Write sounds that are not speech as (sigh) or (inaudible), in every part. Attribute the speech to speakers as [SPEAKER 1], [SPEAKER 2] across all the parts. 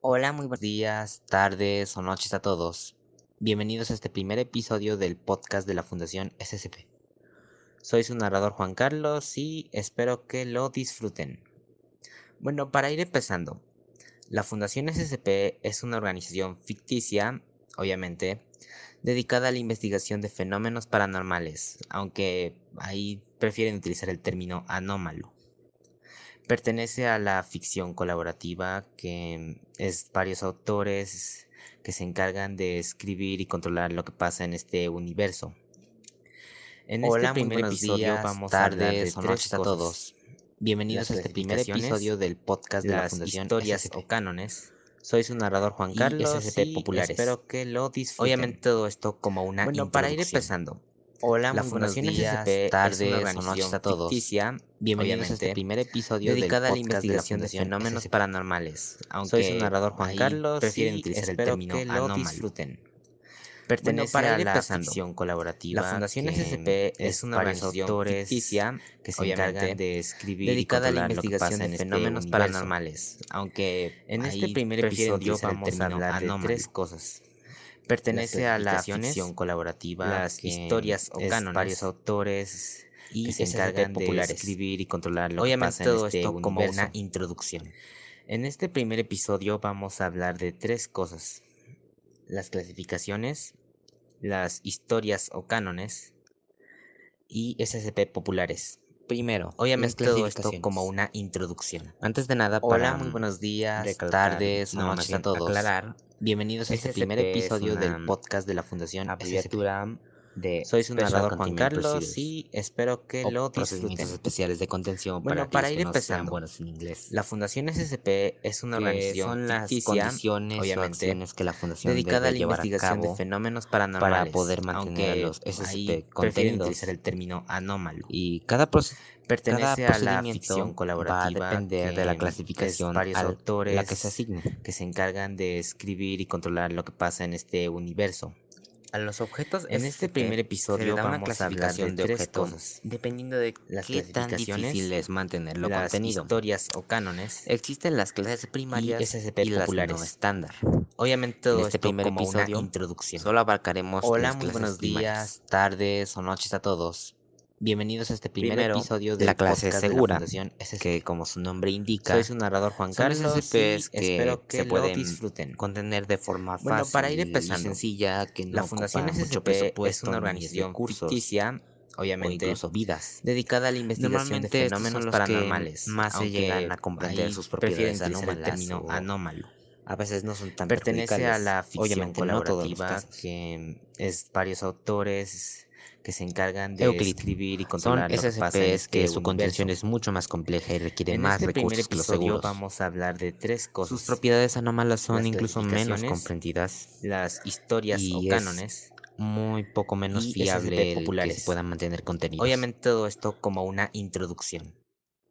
[SPEAKER 1] Hola, muy buenos días, tardes o noches a todos. Bienvenidos a este primer episodio del podcast de la Fundación SCP. Soy su narrador Juan Carlos y espero que lo disfruten. Bueno, para ir empezando, la Fundación SCP es una organización ficticia, obviamente, dedicada a la investigación de fenómenos paranormales, aunque ahí prefieren utilizar el término anómalo. Pertenece a la ficción colaborativa, que es varios autores que se encargan de escribir y controlar lo que pasa en este universo. En este primer episodio vamos a hablar de tres a todos. Bienvenidos a este primer episodio del podcast de la Fundación Historias o Cánones. Soy su narrador Juan Carlos y Populares. Espero que lo disfruten. Obviamente todo esto como una Bueno, para ir empezando, Hola, la Fundación días, SCP tardes o noches a todos. Ficticia, bienvenidos a este primer episodio dedicado a la investigación de, fenómenos paranormales. Aunque soy su narrador Juan Carlos, prefieren utilizar el término que lo disfruten. Pertenece bueno, para a la ficción colaborativa. La Fundación SCP es una organización ficticia que se encarga de escribir dedicada a la investigación de este fenómenos paranormales. Aunque en este primer episodio vamos a hablar de tres cosas Pertenece a la ficción colaborativa, las historias o cánones, varios autores y que se encargan de escribir y controlar lo Obviamente que pasa todo en este esto como una introducción. En este primer episodio vamos a hablar de tres cosas: las clasificaciones, las historias o cánones y SCP populares. Primero, obviamente todo esto como una introducción. Antes de nada, para Hola, muy buenos días, tardes, noches a todos. Aclarar Bienvenidos a este primer episodio del podcast de la Fundación Abreviatura de Soy su narrador Juan Carlos y espero que lo disfruten. especiales de contención bueno, para, ir empezando. buenos en inglés. La Fundación SCP es una organización son las condiciones obviamente, que la fundación dedicada a la investigación de fenómenos paranormales para poder mantener los SCP contenidos utilizar el término anómalo y cada proceso Pertenece a la ficción colaborativa. Va a depender de la clasificación varios autores la que se asigne, que se encargan de escribir y controlar lo que pasa en este universo. A los objetos en este primer episodio da una clasificación de, objetos cosas. dependiendo de las qué tan difícil es mantenerlo las contenido. historias o cánones. Existen las clases primarias y, SCP y no estándar. Obviamente todo en este primer episodio una introducción. Solo abarcaremos Hola, muy buenos días, tardes o noches a todos. Bienvenidos a este primer episodio de la clase segura, que como su nombre indica, soy su narrador Juan Carlos que espero que se pueden disfruten. contener de forma bueno, fácil para ir empezando, y sencilla, que no la Fundación SCP es una organización ficticia obviamente, incluso vidas, dedicada a la investigación de fenómenos paranormales, más se llegan a comprender sus propiedades anómalas, término anómalo. A veces no son tan Pertenece a la ficción obviamente, colaborativa, no que es varios autores que se encargan de escribir y controlar Son SCPs que, que su contención es mucho más compleja y requiere más este recursos que los seguros. vamos a hablar de tres cosas. Sus propiedades anómalas son incluso menos comprendidas. Las historias o cánones muy poco menos fiable populares que se puedan mantener contenidos. Obviamente todo esto como una introducción.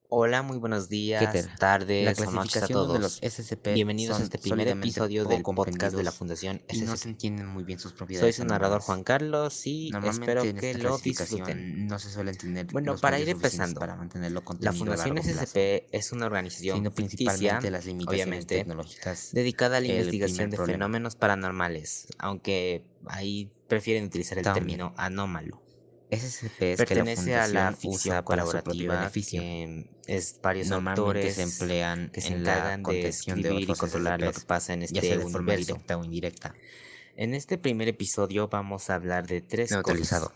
[SPEAKER 1] Hola, muy buenos días, tardes o noches a todos. De los SCP Bienvenidos a este primer episodio del podcast de la Fundación SCP. no se entienden muy bien sus propiedades. Soy su narrador Juan Carlos y espero que lo disfruten. No se suele entender. Bueno, para ir empezando, para mantenerlo la Fundación SCP es una organización principalmente las limitaciones tecnológicas dedicada a la investigación de fenómenos paranormales, aunque ahí prefieren utilizar el término anómalo. SCP pertenece a la ficción colaborativa que es varios autores se emplean que se encargan de escribir y controlar lo que pasa en este ya de forma directa o indirecta. En este primer episodio vamos a hablar de tres cosas.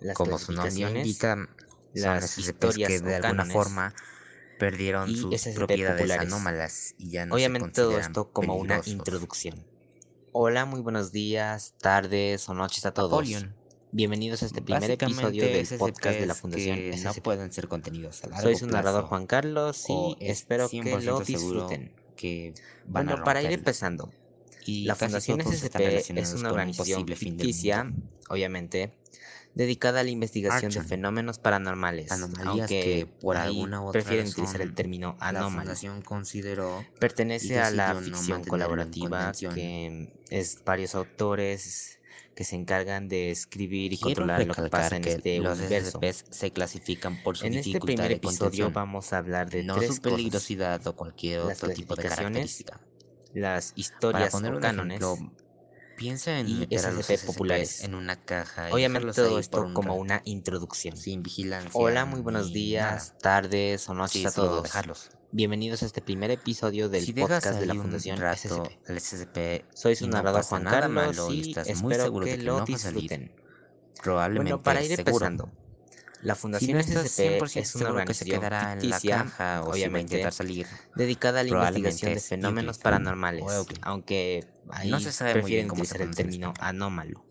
[SPEAKER 1] Las Como su nombre indica, las historias que de alguna forma perdieron sus propiedades anómalas y ya no Obviamente todo esto como una introducción. Hola, muy buenos días, tardes o noches a todos. Bienvenidos a este primer episodio del podcast de la Fundación que no pueden ser contenidos a largo Soy su narrador Juan Carlos y espero que lo disfruten. Que bueno, para ir empezando, y la Fundación SCP es una organización ficticia, obviamente, dedicada a la investigación de fenómenos paranormales, Anomalías aunque que por alguna otra prefieren utilizar el término anómalo. La Fundación consideró pertenece a la ficción colaborativa que es varios autores que se encargan de escribir y controlar lo que pasa en este los universo. se clasifican por su en este primer episodio vamos a hablar de no tres su peligrosidad o cualquier otro tipo de característica. las
[SPEAKER 2] Para
[SPEAKER 1] historias
[SPEAKER 2] poner
[SPEAKER 1] o cánones.
[SPEAKER 2] ejemplo, piensa en
[SPEAKER 1] y SCP populares.
[SPEAKER 2] en una caja
[SPEAKER 1] Obviamente todo esto
[SPEAKER 2] un
[SPEAKER 1] como
[SPEAKER 2] rato,
[SPEAKER 1] una introducción.
[SPEAKER 2] sin vigilancia.
[SPEAKER 1] Hola, muy buenos días,
[SPEAKER 2] nada.
[SPEAKER 1] tardes o noches
[SPEAKER 2] Sí,
[SPEAKER 1] a todos.
[SPEAKER 2] dejarlos.
[SPEAKER 1] Bienvenidos a este primer episodio del
[SPEAKER 2] si
[SPEAKER 1] podcast de la Fundación SCP.
[SPEAKER 2] el SCP
[SPEAKER 1] Soy su
[SPEAKER 2] no
[SPEAKER 1] narrador
[SPEAKER 2] pasa
[SPEAKER 1] Juan Carlos
[SPEAKER 2] malo y estás muy seguro
[SPEAKER 1] que
[SPEAKER 2] de que
[SPEAKER 1] lo
[SPEAKER 2] no
[SPEAKER 1] disfruten.
[SPEAKER 2] probablemente
[SPEAKER 1] Bueno, para ir
[SPEAKER 2] seguro.
[SPEAKER 1] empezando, la
[SPEAKER 2] Si
[SPEAKER 1] Fundación
[SPEAKER 2] no
[SPEAKER 1] SCP
[SPEAKER 2] 100%
[SPEAKER 1] es una
[SPEAKER 2] seguro que
[SPEAKER 1] organización
[SPEAKER 2] quedará en la
[SPEAKER 1] ficticia,
[SPEAKER 2] caja o
[SPEAKER 1] obviamente,
[SPEAKER 2] salir,
[SPEAKER 1] dedicada a la investigación de fenómenos paranormales,
[SPEAKER 2] o Euclid.
[SPEAKER 1] aunque ahí
[SPEAKER 2] No se sabe muy
[SPEAKER 1] prefieren
[SPEAKER 2] bien cómo se
[SPEAKER 1] utilizar el término anómalo.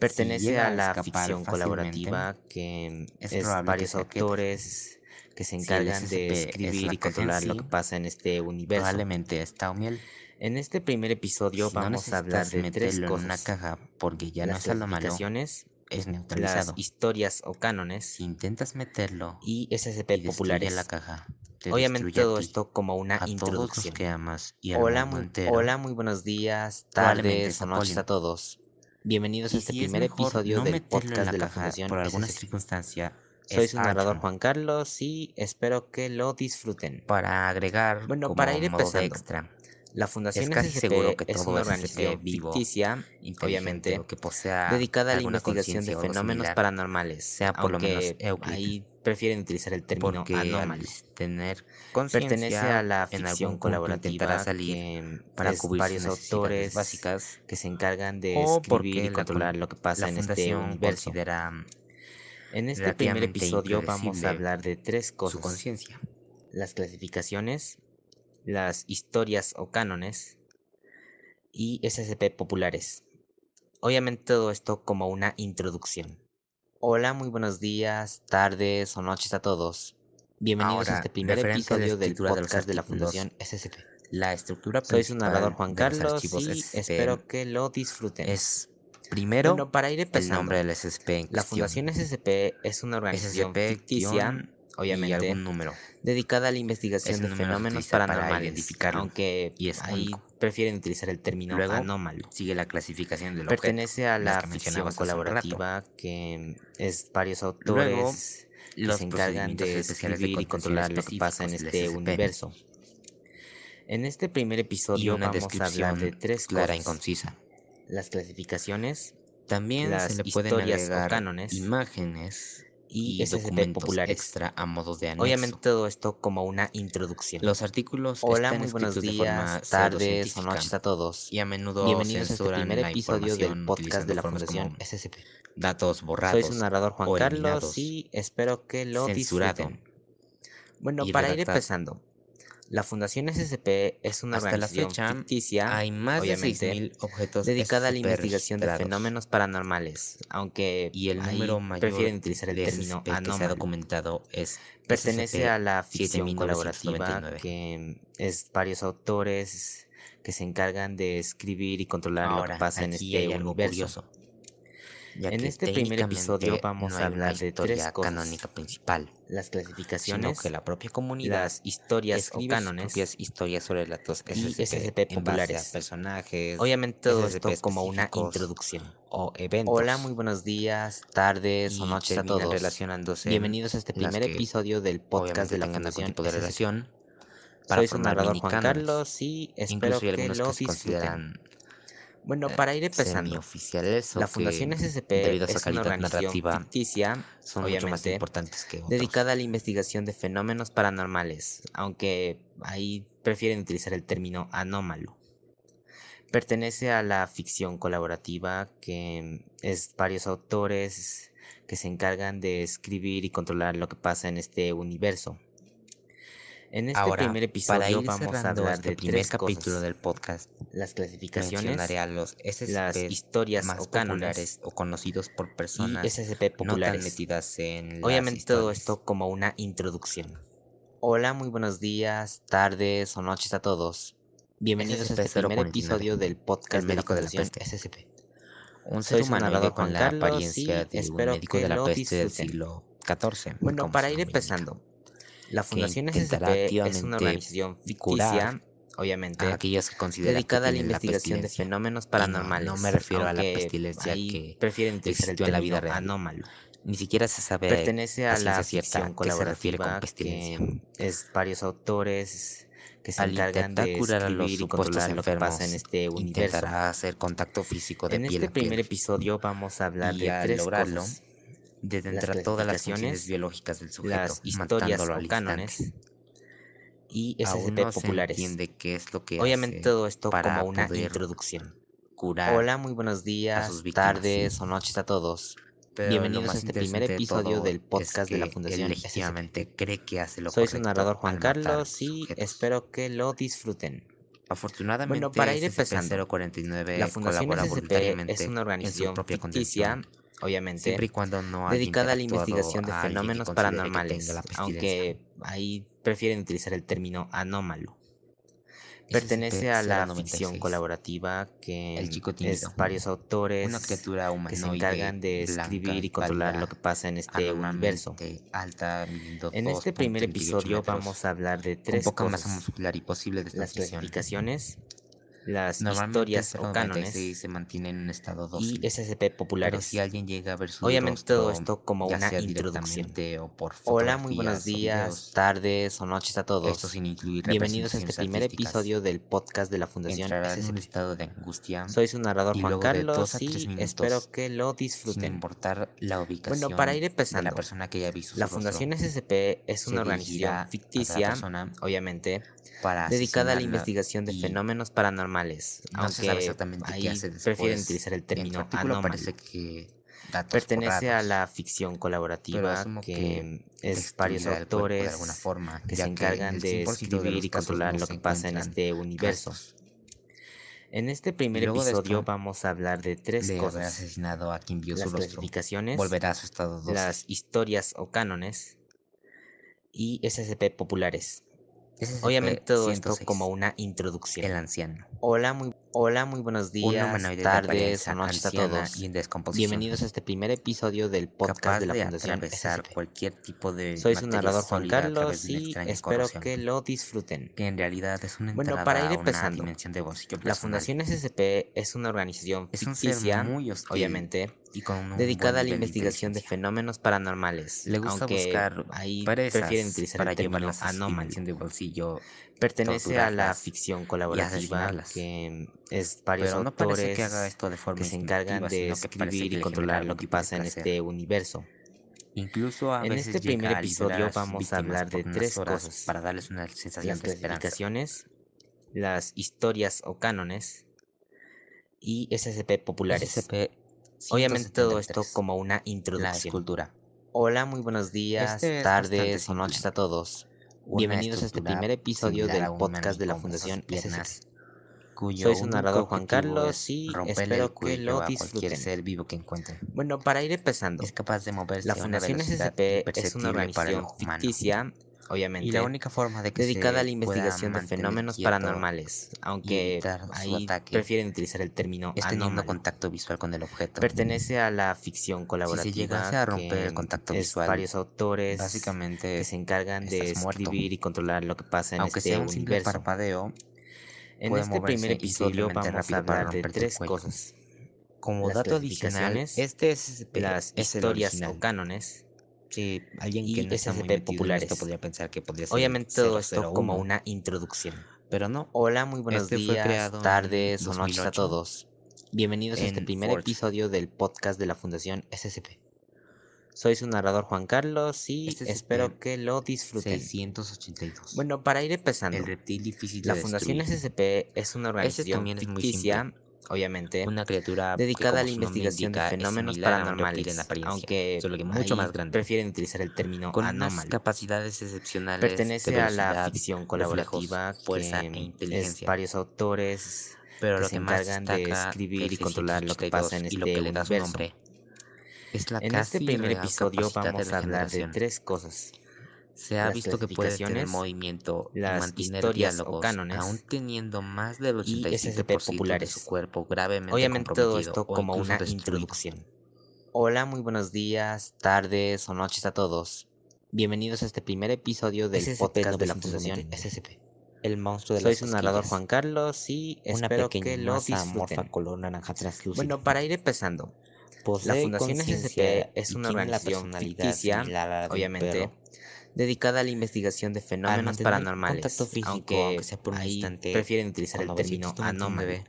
[SPEAKER 1] Pertenece a la ficción colaborativa que
[SPEAKER 2] es
[SPEAKER 1] es, varios autores que se encargan de
[SPEAKER 2] es
[SPEAKER 1] escribir
[SPEAKER 2] la
[SPEAKER 1] y controlar lo que pasa en este universo.
[SPEAKER 2] probablemente está miel.
[SPEAKER 1] En este primer episodio
[SPEAKER 2] Si no
[SPEAKER 1] vamos a hablar de tres
[SPEAKER 2] meterlo en una
[SPEAKER 1] cosas.
[SPEAKER 2] caja porque ya no
[SPEAKER 1] las
[SPEAKER 2] es algo malo,
[SPEAKER 1] clasificaciones,
[SPEAKER 2] es
[SPEAKER 1] las
[SPEAKER 2] neutralizado.
[SPEAKER 1] historias o cánones
[SPEAKER 2] Si intentas meterlo
[SPEAKER 1] y
[SPEAKER 2] y
[SPEAKER 1] SCP
[SPEAKER 2] destruye
[SPEAKER 1] populares.
[SPEAKER 2] la caja,
[SPEAKER 1] Obviamente todo esto como una
[SPEAKER 2] a todos los
[SPEAKER 1] introducción.
[SPEAKER 2] que amas y al
[SPEAKER 1] Hola muy, hola, muy buenos días, tardes
[SPEAKER 2] es
[SPEAKER 1] o noches a todos. Bienvenidos a
[SPEAKER 2] Y
[SPEAKER 1] este
[SPEAKER 2] si
[SPEAKER 1] primer episodio
[SPEAKER 2] no
[SPEAKER 1] del podcast
[SPEAKER 2] la
[SPEAKER 1] de la
[SPEAKER 2] caja
[SPEAKER 1] Fundación
[SPEAKER 2] por alguna
[SPEAKER 1] SCP.
[SPEAKER 2] circunstancia,
[SPEAKER 1] Soy su narrador. Juan Carlos y espero que lo disfruten.
[SPEAKER 2] Para agregar
[SPEAKER 1] Bueno,
[SPEAKER 2] como
[SPEAKER 1] para ir empezando,
[SPEAKER 2] extra,
[SPEAKER 1] La Fundación
[SPEAKER 2] Es casi
[SPEAKER 1] SCP
[SPEAKER 2] seguro que
[SPEAKER 1] es una organización
[SPEAKER 2] vivo,
[SPEAKER 1] ficticia,
[SPEAKER 2] inteligente
[SPEAKER 1] obviamente,
[SPEAKER 2] que posea
[SPEAKER 1] dedicada a la investigación de fenómenos
[SPEAKER 2] similar,
[SPEAKER 1] paranormales,
[SPEAKER 2] sea por lo menos Euclid.
[SPEAKER 1] ahí prefieren utilizar el término
[SPEAKER 2] porque al
[SPEAKER 1] anómalo.
[SPEAKER 2] tener
[SPEAKER 1] Pertenece a la ficción colaborativa
[SPEAKER 2] salir para cubrir
[SPEAKER 1] varios autores
[SPEAKER 2] básicas
[SPEAKER 1] que se encargan de escribir y
[SPEAKER 2] la,
[SPEAKER 1] controlar
[SPEAKER 2] con-
[SPEAKER 1] lo que pasa en este universo.
[SPEAKER 2] considera
[SPEAKER 1] En este primer episodio vamos a hablar de tres
[SPEAKER 2] su
[SPEAKER 1] cosas.
[SPEAKER 2] conciencia.
[SPEAKER 1] Las clasificaciones, las historias o cánones y SCP populares. Obviamente todo esto como una introducción. Hola, muy buenos días, tardes o noches a todos. Bienvenidos a este primer episodio del
[SPEAKER 2] escritura de los
[SPEAKER 1] podcast de la Fundación SCP.
[SPEAKER 2] La estructura
[SPEAKER 1] Soy su narrador Juan Carlos y
[SPEAKER 2] SCP
[SPEAKER 1] espero que lo disfruten.
[SPEAKER 2] es primero
[SPEAKER 1] Bueno, para ir
[SPEAKER 2] el nombre del SCP en
[SPEAKER 1] la Fundación SCP es una organización
[SPEAKER 2] SCP
[SPEAKER 1] ficticia,
[SPEAKER 2] y
[SPEAKER 1] obviamente,
[SPEAKER 2] algún número.
[SPEAKER 1] dedicada a la investigación de fenómenos paranormales,
[SPEAKER 2] identificarlo,
[SPEAKER 1] aunque
[SPEAKER 2] y es
[SPEAKER 1] ahí
[SPEAKER 2] único.
[SPEAKER 1] prefieren utilizar el término
[SPEAKER 2] Luego,
[SPEAKER 1] anómalo.
[SPEAKER 2] Sigue la clasificación del
[SPEAKER 1] Pertenece a
[SPEAKER 2] objeto,
[SPEAKER 1] la
[SPEAKER 2] que
[SPEAKER 1] ficción colaborativa que es varios
[SPEAKER 2] Luego,
[SPEAKER 1] autores que
[SPEAKER 2] los
[SPEAKER 1] se encargan de escribir y controlar lo que pasa en este
[SPEAKER 2] SCP.
[SPEAKER 1] universo. En este primer
[SPEAKER 2] y
[SPEAKER 1] episodio
[SPEAKER 2] una
[SPEAKER 1] vamos a hablar de tres
[SPEAKER 2] clara y
[SPEAKER 1] cosas.
[SPEAKER 2] concisa.
[SPEAKER 1] Las clasificaciones
[SPEAKER 2] También
[SPEAKER 1] Las
[SPEAKER 2] se le pueden agregar
[SPEAKER 1] cánones
[SPEAKER 2] imágenes
[SPEAKER 1] y,
[SPEAKER 2] y documentos
[SPEAKER 1] populares.
[SPEAKER 2] extra a modo de anexo.
[SPEAKER 1] Obviamente todo esto como una introducción.
[SPEAKER 2] Los artículos
[SPEAKER 1] Hola,
[SPEAKER 2] están
[SPEAKER 1] muy buenos
[SPEAKER 2] escritos de forma
[SPEAKER 1] días, tardes o noches a todos.
[SPEAKER 2] y a menudo
[SPEAKER 1] Bienvenidos a este primer episodio del podcast de la Fundación SCP.
[SPEAKER 2] datos borrados
[SPEAKER 1] Soy su narrador Juan Carlos y espero que lo
[SPEAKER 2] censurado
[SPEAKER 1] disfruten. Bueno, para ir empezando, la Fundación SCP es una
[SPEAKER 2] Hasta la
[SPEAKER 1] organización
[SPEAKER 2] fecha,
[SPEAKER 1] ficticia
[SPEAKER 2] Hay más de 6.000 objetos
[SPEAKER 1] dedicada a la investigación de fenómenos paranormales, aunque
[SPEAKER 2] y el
[SPEAKER 1] ahí
[SPEAKER 2] número mayor
[SPEAKER 1] prefieren utilizar el
[SPEAKER 2] de
[SPEAKER 1] término
[SPEAKER 2] SCP que se ha documentado es
[SPEAKER 1] Pertenece a la ficción colaborativa
[SPEAKER 2] 7999.
[SPEAKER 1] que es varios autores que se encargan de escribir y controlar lo que pasa en este
[SPEAKER 2] hay algo
[SPEAKER 1] universo.
[SPEAKER 2] curioso, ya
[SPEAKER 1] En
[SPEAKER 2] que
[SPEAKER 1] este primer episodio vamos
[SPEAKER 2] no
[SPEAKER 1] a hablar de tres
[SPEAKER 2] historia
[SPEAKER 1] cosas.
[SPEAKER 2] canónica principal,
[SPEAKER 1] Las
[SPEAKER 2] sino
[SPEAKER 1] clasificaciones,
[SPEAKER 2] que la propia comunidad
[SPEAKER 1] las historias o cánones
[SPEAKER 2] propias historias sobre relatos
[SPEAKER 1] y
[SPEAKER 2] SCP,
[SPEAKER 1] SCP
[SPEAKER 2] en base a
[SPEAKER 1] populares.
[SPEAKER 2] personajes
[SPEAKER 1] Obviamente todo
[SPEAKER 2] SCP
[SPEAKER 1] esto como una introducción.
[SPEAKER 2] o eventos.
[SPEAKER 1] Hola, muy buenos días, tardes o
[SPEAKER 2] y
[SPEAKER 1] noches a todos.
[SPEAKER 2] relacionándose
[SPEAKER 1] Bienvenidos a este primer episodio del podcast de la Fundación
[SPEAKER 2] de
[SPEAKER 1] SCP.
[SPEAKER 2] relación para
[SPEAKER 1] Soy su narrador Juan. Carlos y espero que lo
[SPEAKER 2] que se
[SPEAKER 1] disfruten. Bueno,
[SPEAKER 2] eh,
[SPEAKER 1] para ir empezando, la Fundación SCP
[SPEAKER 2] debido a su
[SPEAKER 1] es una organización ficticia,
[SPEAKER 2] son mucho más importantes que otros.
[SPEAKER 1] dedicada a la investigación de fenómenos paranormales, aunque ahí prefieren utilizar el término anómalo. Pertenece a la ficción colaborativa que es varios autores que se encargan de escribir y controlar lo que pasa en este universo. En este
[SPEAKER 2] Ahora,
[SPEAKER 1] primer
[SPEAKER 2] para
[SPEAKER 1] episodio
[SPEAKER 2] ir
[SPEAKER 1] vamos a hablar
[SPEAKER 2] este
[SPEAKER 1] de
[SPEAKER 2] primer capítulo del podcast,
[SPEAKER 1] Las clasificaciones,
[SPEAKER 2] mencionaré a los
[SPEAKER 1] las historias
[SPEAKER 2] más
[SPEAKER 1] o
[SPEAKER 2] populares o conocidos por
[SPEAKER 1] y
[SPEAKER 2] personas
[SPEAKER 1] SCP
[SPEAKER 2] no tan
[SPEAKER 1] populares.
[SPEAKER 2] metidas en
[SPEAKER 1] Obviamente todo esto como una introducción. Hola, muy buenos días, tardes o noches a todos. Bienvenidos a este primer
[SPEAKER 2] 049,
[SPEAKER 1] episodio del podcast
[SPEAKER 2] el
[SPEAKER 1] de la
[SPEAKER 2] médico de la
[SPEAKER 1] Fundación
[SPEAKER 2] peste.
[SPEAKER 1] SCP.
[SPEAKER 2] Un ser humano con la apariencia
[SPEAKER 1] y
[SPEAKER 2] de un médico de la peste del siglo XIV.
[SPEAKER 1] Bueno, para ir empezando, la Fundación SCP es una organización ficticia, obviamente,
[SPEAKER 2] a aquellos que consideran
[SPEAKER 1] dedicada a
[SPEAKER 2] que
[SPEAKER 1] la
[SPEAKER 2] tienen la
[SPEAKER 1] investigación de
[SPEAKER 2] pestilencia.
[SPEAKER 1] fenómenos
[SPEAKER 2] Y no,
[SPEAKER 1] paranormales.
[SPEAKER 2] no me refiero a la pestilencia que
[SPEAKER 1] prefieren utilizar el
[SPEAKER 2] en la vida real.
[SPEAKER 1] anómalo.
[SPEAKER 2] Ni siquiera se sabe
[SPEAKER 1] Pertenece a
[SPEAKER 2] a
[SPEAKER 1] la
[SPEAKER 2] ciencia a qué se refiere con pestilencia.
[SPEAKER 1] que es varios autores que se
[SPEAKER 2] Al
[SPEAKER 1] encargan
[SPEAKER 2] intentar
[SPEAKER 1] de
[SPEAKER 2] curar a los
[SPEAKER 1] y
[SPEAKER 2] supuestos
[SPEAKER 1] controlar lo que pasa en este universo.
[SPEAKER 2] Intentará hacer contacto físico de
[SPEAKER 1] En
[SPEAKER 2] piel
[SPEAKER 1] este
[SPEAKER 2] a piel.
[SPEAKER 1] primer episodio vamos a hablar
[SPEAKER 2] y
[SPEAKER 1] de tres
[SPEAKER 2] lograrlo,
[SPEAKER 1] cosas.
[SPEAKER 2] Detendrá todas las
[SPEAKER 1] clasificaciones,
[SPEAKER 2] biológicas del sujeto,
[SPEAKER 1] las historias o cánones y (laughs) SCP
[SPEAKER 2] no se
[SPEAKER 1] populares.
[SPEAKER 2] entiende qué es lo que
[SPEAKER 1] Obviamente todo esto
[SPEAKER 2] para
[SPEAKER 1] como una introducción.
[SPEAKER 2] curar
[SPEAKER 1] Hola, muy buenos días,
[SPEAKER 2] víctimas.
[SPEAKER 1] tardes o noches a todos.
[SPEAKER 2] Pero
[SPEAKER 1] Bienvenidos a este primer episodio del
[SPEAKER 2] es
[SPEAKER 1] podcast de la
[SPEAKER 2] que
[SPEAKER 1] Fundación
[SPEAKER 2] legítimamente cree que hace lo
[SPEAKER 1] Soy su narrador Juan Carlos y espero que lo disfruten.
[SPEAKER 2] Afortunadamente,
[SPEAKER 1] Bueno, para ir empezando,
[SPEAKER 2] SCP-049
[SPEAKER 1] La Fundación SCP es una organización ficticia, obviamente,
[SPEAKER 2] siempre y cuando no haya
[SPEAKER 1] dedicada a la investigación de fenómenos paranormales, aunque ahí prefieren utilizar el término anómalo. Pertenece a la ficción
[SPEAKER 2] SCP-096,
[SPEAKER 1] colaborativa que
[SPEAKER 2] El chico
[SPEAKER 1] es varios autores
[SPEAKER 2] Una criatura
[SPEAKER 1] que se encargan de
[SPEAKER 2] blanca,
[SPEAKER 1] escribir y controlar lo que pasa en este universo.
[SPEAKER 2] alta,
[SPEAKER 1] En este
[SPEAKER 2] 2.28
[SPEAKER 1] primer episodio
[SPEAKER 2] metros,
[SPEAKER 1] vamos a hablar de
[SPEAKER 2] con
[SPEAKER 1] tres
[SPEAKER 2] masa
[SPEAKER 1] cosas.
[SPEAKER 2] muscular y posible
[SPEAKER 1] Las clasificaciones, las historias o
[SPEAKER 2] 096
[SPEAKER 1] cánones
[SPEAKER 2] se mantiene en un estado dócil.
[SPEAKER 1] y SCP
[SPEAKER 2] Pero
[SPEAKER 1] populares.
[SPEAKER 2] si alguien llega a ver su
[SPEAKER 1] Obviamente
[SPEAKER 2] rostro,
[SPEAKER 1] todo esto como
[SPEAKER 2] ya
[SPEAKER 1] una introducción.
[SPEAKER 2] o por
[SPEAKER 1] Hola, muy buenos días, tardes o noches a todos.
[SPEAKER 2] esto sin incluir
[SPEAKER 1] Bienvenidos a este primer episodio del podcast de la Fundación
[SPEAKER 2] entrará en un
[SPEAKER 1] SCP.
[SPEAKER 2] estado de angustia
[SPEAKER 1] Soy su narrador
[SPEAKER 2] y
[SPEAKER 1] Juan Carlos y espero que lo
[SPEAKER 2] sin
[SPEAKER 1] disfruten.
[SPEAKER 2] importar la ubicación
[SPEAKER 1] Bueno, para ir
[SPEAKER 2] de
[SPEAKER 1] empezando,
[SPEAKER 2] la persona que visto
[SPEAKER 1] la Fundación SCP es una organización ficticia,
[SPEAKER 2] persona
[SPEAKER 1] obviamente,
[SPEAKER 2] para
[SPEAKER 1] dedicada a la investigación de
[SPEAKER 2] y
[SPEAKER 1] fenómenos paranormales,
[SPEAKER 2] no se sabe
[SPEAKER 1] aunque
[SPEAKER 2] exactamente qué
[SPEAKER 1] ahí
[SPEAKER 2] hace después.
[SPEAKER 1] prefieren utilizar el término
[SPEAKER 2] artículo parece que datos
[SPEAKER 1] Pertenece a la ficción colaborativa que,
[SPEAKER 2] que
[SPEAKER 1] es varios
[SPEAKER 2] cuerpo de
[SPEAKER 1] autores
[SPEAKER 2] alguna forma,
[SPEAKER 1] que se encargan
[SPEAKER 2] en el
[SPEAKER 1] de
[SPEAKER 2] 100%
[SPEAKER 1] escribir
[SPEAKER 2] los
[SPEAKER 1] y controlar
[SPEAKER 2] no
[SPEAKER 1] lo que pasa en este universo. En este primer
[SPEAKER 2] de
[SPEAKER 1] episodio
[SPEAKER 2] esto,
[SPEAKER 1] vamos a hablar de tres
[SPEAKER 2] de haber
[SPEAKER 1] cosas.
[SPEAKER 2] asesinado a quien vio
[SPEAKER 1] Las
[SPEAKER 2] su
[SPEAKER 1] clasificaciones,
[SPEAKER 2] Volverá a su estado dócil.
[SPEAKER 1] las historias o cánones y SCP populares. Obviamente todo esto
[SPEAKER 2] SCP-106,
[SPEAKER 1] como una introducción.
[SPEAKER 2] El anciano.
[SPEAKER 1] Hola, muy, hola, muy buenos días, tardes noches a todos.
[SPEAKER 2] y en descomposición.
[SPEAKER 1] Bienvenidos a este primer episodio del podcast
[SPEAKER 2] capaz
[SPEAKER 1] de la
[SPEAKER 2] de
[SPEAKER 1] Fundación SCP.
[SPEAKER 2] cualquier tipo de
[SPEAKER 1] Soy su narrador Juan Carlos y espero
[SPEAKER 2] corrosión,
[SPEAKER 1] que lo disfruten.
[SPEAKER 2] que en realidad es una
[SPEAKER 1] Bueno, para ir empezando,
[SPEAKER 2] de bolsillo
[SPEAKER 1] La. Fundación SCP es una organización
[SPEAKER 2] es un
[SPEAKER 1] ficticia,
[SPEAKER 2] muy hostil
[SPEAKER 1] obviamente,
[SPEAKER 2] y con
[SPEAKER 1] dedicada a la
[SPEAKER 2] de
[SPEAKER 1] investigación de fenómenos paranormales,
[SPEAKER 2] Le gusta
[SPEAKER 1] aunque
[SPEAKER 2] buscar
[SPEAKER 1] ahí prefieren utilizar
[SPEAKER 2] para
[SPEAKER 1] el término anómalo.
[SPEAKER 2] dimensión de bolsillo,
[SPEAKER 1] Pertenece a la ficción colaborativa que es varios
[SPEAKER 2] pero no parece
[SPEAKER 1] autores
[SPEAKER 2] que haga esto de forma
[SPEAKER 1] que se encargan de escribir
[SPEAKER 2] que
[SPEAKER 1] y controlar lo que pasa en este universo.
[SPEAKER 2] Incluso a
[SPEAKER 1] En
[SPEAKER 2] veces
[SPEAKER 1] este primer episodio vamos a hablar de tres cosas.
[SPEAKER 2] para darles una sensación
[SPEAKER 1] Las
[SPEAKER 2] de
[SPEAKER 1] clasificaciones, las historias o cánones y SCP populares.
[SPEAKER 2] SCP
[SPEAKER 1] Obviamente todo esto
[SPEAKER 2] 173,
[SPEAKER 1] como una
[SPEAKER 2] la
[SPEAKER 1] introducción.
[SPEAKER 2] escultura.
[SPEAKER 1] Hola, muy buenos días,
[SPEAKER 2] Este es
[SPEAKER 1] tardes o noches a todos. Bienvenidos a este primer episodio del podcast de la Fundación SCP.
[SPEAKER 2] Cuyo
[SPEAKER 1] Soy su narrador Juan Carlos y espero que lo
[SPEAKER 2] a cualquier
[SPEAKER 1] disfruten.
[SPEAKER 2] ser vivo que encuentren.
[SPEAKER 1] Bueno, para ir empezando,
[SPEAKER 2] Es capaz de moverse
[SPEAKER 1] la
[SPEAKER 2] a
[SPEAKER 1] Fundación SCP es una organización ficticia,
[SPEAKER 2] Y
[SPEAKER 1] obviamente,
[SPEAKER 2] la única forma de que
[SPEAKER 1] dedicada a
[SPEAKER 2] se
[SPEAKER 1] la investigación de fenómenos paranormales, aunque ahí prefieren utilizar el término
[SPEAKER 2] es teniendo contacto visual con el objeto.
[SPEAKER 1] Pertenece a la ficción colaborativa
[SPEAKER 2] llegase a romper el contacto visual,
[SPEAKER 1] varios autores
[SPEAKER 2] Básicamente,
[SPEAKER 1] que se encargan de
[SPEAKER 2] estás muerto.
[SPEAKER 1] escribir y controlar lo que pasa en
[SPEAKER 2] aunque
[SPEAKER 1] este
[SPEAKER 2] sea un simple
[SPEAKER 1] universo.
[SPEAKER 2] parpadeo,
[SPEAKER 1] En
[SPEAKER 2] puede
[SPEAKER 1] este primer episodio vamos a hablar de tres cosas.
[SPEAKER 2] como
[SPEAKER 1] Las
[SPEAKER 2] dato adicional, este
[SPEAKER 1] las
[SPEAKER 2] es el
[SPEAKER 1] historias
[SPEAKER 2] original.
[SPEAKER 1] o cánones
[SPEAKER 2] Sí, alguien
[SPEAKER 1] y
[SPEAKER 2] que no está muy en
[SPEAKER 1] populares.
[SPEAKER 2] esto podría pensar que podría ser
[SPEAKER 1] Obviamente todo esto
[SPEAKER 2] 001,
[SPEAKER 1] como una introducción.
[SPEAKER 2] pero no.
[SPEAKER 1] Hola, muy buenos
[SPEAKER 2] Este
[SPEAKER 1] días, tardes o noches a
[SPEAKER 2] 2008
[SPEAKER 1] todos. Bienvenidos a este primer episodio del podcast de la Fundación SCP. Soy su narrador Juan Carlos y
[SPEAKER 2] SCP
[SPEAKER 1] espero que lo disfruten.
[SPEAKER 2] 682.
[SPEAKER 1] Bueno, para ir empezando,
[SPEAKER 2] el reptil difícil
[SPEAKER 1] la
[SPEAKER 2] de
[SPEAKER 1] Fundación
[SPEAKER 2] destruir.
[SPEAKER 1] SCP es una organización
[SPEAKER 2] también es muy
[SPEAKER 1] ficticia, obviamente,
[SPEAKER 2] Una criatura
[SPEAKER 1] dedicada a la investigación de
[SPEAKER 2] es
[SPEAKER 1] fenómenos paranormales,
[SPEAKER 2] en apariencia,
[SPEAKER 1] aunque
[SPEAKER 2] solo que mucho más grande.
[SPEAKER 1] prefieren utilizar el término
[SPEAKER 2] con unas
[SPEAKER 1] anómalo.
[SPEAKER 2] capacidades excepcionales
[SPEAKER 1] Pertenece
[SPEAKER 2] de
[SPEAKER 1] a la ficción colaborativa
[SPEAKER 2] fuerza e
[SPEAKER 1] es
[SPEAKER 2] inteligencia.
[SPEAKER 1] varios autores
[SPEAKER 2] pero
[SPEAKER 1] que
[SPEAKER 2] lo
[SPEAKER 1] se
[SPEAKER 2] que más
[SPEAKER 1] encargan de
[SPEAKER 2] destaca
[SPEAKER 1] escribir y controlar lo que pasa en
[SPEAKER 2] 682 y lo
[SPEAKER 1] este
[SPEAKER 2] que le da su nombre es la
[SPEAKER 1] En
[SPEAKER 2] casi
[SPEAKER 1] este primer episodio vamos a hablar de tres cosas.
[SPEAKER 2] Se ha
[SPEAKER 1] las
[SPEAKER 2] visto que puede tener movimiento y
[SPEAKER 1] las
[SPEAKER 2] mantener
[SPEAKER 1] historias o
[SPEAKER 2] diálogos,
[SPEAKER 1] cánones
[SPEAKER 2] aún teniendo más del
[SPEAKER 1] y
[SPEAKER 2] 85%
[SPEAKER 1] SCP
[SPEAKER 2] de
[SPEAKER 1] populares.
[SPEAKER 2] su cuerpo gravemente
[SPEAKER 1] Obviamente todo esto
[SPEAKER 2] o
[SPEAKER 1] como una
[SPEAKER 2] destruido.
[SPEAKER 1] introducción. Hola, muy buenos días, tardes o noches a todos. Bienvenidos a este primer episodio del podcast de la Fundación SCP.
[SPEAKER 2] El monstruo de
[SPEAKER 1] Soy su narrador. Juan Carlos y
[SPEAKER 2] Una
[SPEAKER 1] espero
[SPEAKER 2] pequeña
[SPEAKER 1] que lo
[SPEAKER 2] masa amorfa
[SPEAKER 1] disfruten.
[SPEAKER 2] color naranja translúcido.
[SPEAKER 1] Bueno, para ir empezando, la
[SPEAKER 2] Posee
[SPEAKER 1] Fundación SCP es una
[SPEAKER 2] la
[SPEAKER 1] organización ficticia,
[SPEAKER 2] la de un
[SPEAKER 1] obviamente, dedicada a la investigación de fenómenos paranormales,
[SPEAKER 2] físico,
[SPEAKER 1] aunque,
[SPEAKER 2] aunque sea por un
[SPEAKER 1] ahí
[SPEAKER 2] instante,
[SPEAKER 1] prefieren utilizar el término anómalo.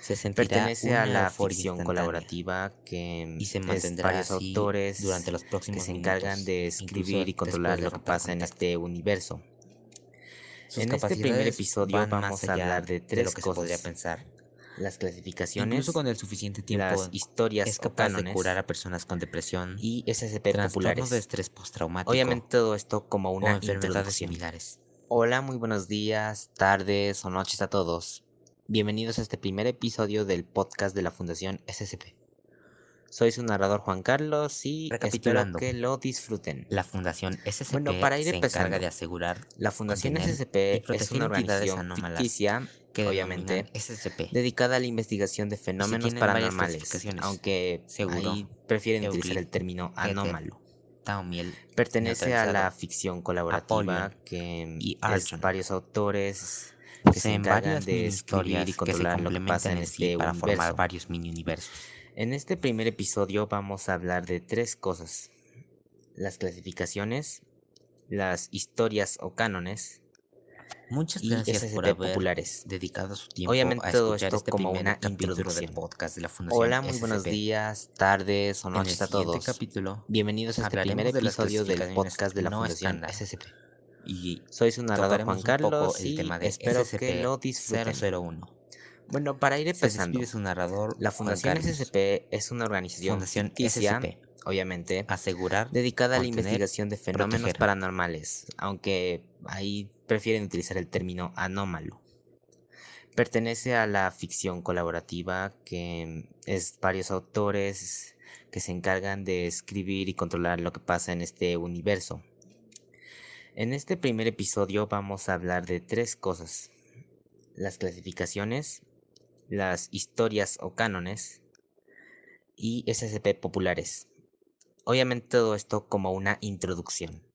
[SPEAKER 2] Se
[SPEAKER 1] Pertenece a la ficción colaborativa que
[SPEAKER 2] y se mantendrá
[SPEAKER 1] varios autores
[SPEAKER 2] durante los
[SPEAKER 1] que
[SPEAKER 2] próximos
[SPEAKER 1] se encargan
[SPEAKER 2] minutos,
[SPEAKER 1] de escribir y controlar
[SPEAKER 2] de
[SPEAKER 1] lo que pasa en este universo.
[SPEAKER 2] Sus
[SPEAKER 1] en este primer episodio
[SPEAKER 2] van
[SPEAKER 1] vamos a hablar de
[SPEAKER 2] de
[SPEAKER 1] tres
[SPEAKER 2] lo que se podría pensar.
[SPEAKER 1] Las clasificaciones,
[SPEAKER 2] Incluso con el suficiente tiempo
[SPEAKER 1] las historias
[SPEAKER 2] es
[SPEAKER 1] o
[SPEAKER 2] de curar a personas con depresión,
[SPEAKER 1] y SCP populares.
[SPEAKER 2] de estrés postraumático
[SPEAKER 1] Obviamente todo esto como
[SPEAKER 2] o
[SPEAKER 1] una
[SPEAKER 2] enfermedades
[SPEAKER 1] introducción.
[SPEAKER 2] similares.
[SPEAKER 1] Hola, muy buenos días, tardes o noches a todos. Bienvenidos a este primer episodio del podcast de la Fundación SCP. Soy su narrador Juan Carlos y espero que lo disfruten.
[SPEAKER 2] La Fundación SCP
[SPEAKER 1] Bueno, para ir
[SPEAKER 2] se encarga de asegurar
[SPEAKER 1] La Fundación SCP es una
[SPEAKER 2] entidades
[SPEAKER 1] organización ficticia,
[SPEAKER 2] que
[SPEAKER 1] obviamente,
[SPEAKER 2] SCP.
[SPEAKER 1] dedicada a la investigación de fenómenos paranormales, aunque
[SPEAKER 2] Seguro,
[SPEAKER 1] ahí prefieren
[SPEAKER 2] Euclid,
[SPEAKER 1] utilizar el término anómalo.
[SPEAKER 2] Taumiel,
[SPEAKER 1] Pertenece a la ficción colaborativa que
[SPEAKER 2] y
[SPEAKER 1] es varios autores que se encargan de escribir
[SPEAKER 2] historias
[SPEAKER 1] y
[SPEAKER 2] que se
[SPEAKER 1] controlar lo que pasa en este
[SPEAKER 2] sí para formar varios mini universos.
[SPEAKER 1] En este primer episodio vamos a hablar de tres cosas. Las clasificaciones, las historias o cánones
[SPEAKER 2] Muchas
[SPEAKER 1] y
[SPEAKER 2] gracias
[SPEAKER 1] SCP
[SPEAKER 2] por haber
[SPEAKER 1] populares.
[SPEAKER 2] dedicado su tiempo
[SPEAKER 1] Obviamente
[SPEAKER 2] a
[SPEAKER 1] todo
[SPEAKER 2] escuchar
[SPEAKER 1] esto
[SPEAKER 2] este
[SPEAKER 1] como una introducción.
[SPEAKER 2] del podcast de la Fundación
[SPEAKER 1] Hola, muy buenos
[SPEAKER 2] SCP.
[SPEAKER 1] días, tardes o noches a todos.
[SPEAKER 2] capítulo
[SPEAKER 1] Bienvenidos a este primer
[SPEAKER 2] de
[SPEAKER 1] episodio del
[SPEAKER 2] clasificaciones
[SPEAKER 1] podcast de la
[SPEAKER 2] no
[SPEAKER 1] Fundación
[SPEAKER 2] estándar.
[SPEAKER 1] SCP.
[SPEAKER 2] y
[SPEAKER 1] Soy su narrador Juan
[SPEAKER 2] tocaremos un poco
[SPEAKER 1] Carlos
[SPEAKER 2] el tema de
[SPEAKER 1] espero
[SPEAKER 2] SCP
[SPEAKER 1] que lo disfruten.
[SPEAKER 2] 001.
[SPEAKER 1] Bueno, para ir empezando,
[SPEAKER 2] su narrador
[SPEAKER 1] la Fundación
[SPEAKER 2] Carlos.
[SPEAKER 1] SCP es una organización
[SPEAKER 2] Fundación
[SPEAKER 1] ficticia,
[SPEAKER 2] SCP.
[SPEAKER 1] Obviamente,
[SPEAKER 2] Asegurar
[SPEAKER 1] dedicada a la investigación de fenómenos
[SPEAKER 2] proteger.
[SPEAKER 1] paranormales, aunque ahí prefieren utilizar el término anómalo. Pertenece a la ficción colaborativa que es varios autores que se encargan de escribir y controlar lo que pasa en este universo. En este primer episodio vamos a hablar de tres cosas. Las clasificaciones, las historias o cánones y SCP populares. Obviamente todo esto como una introducción.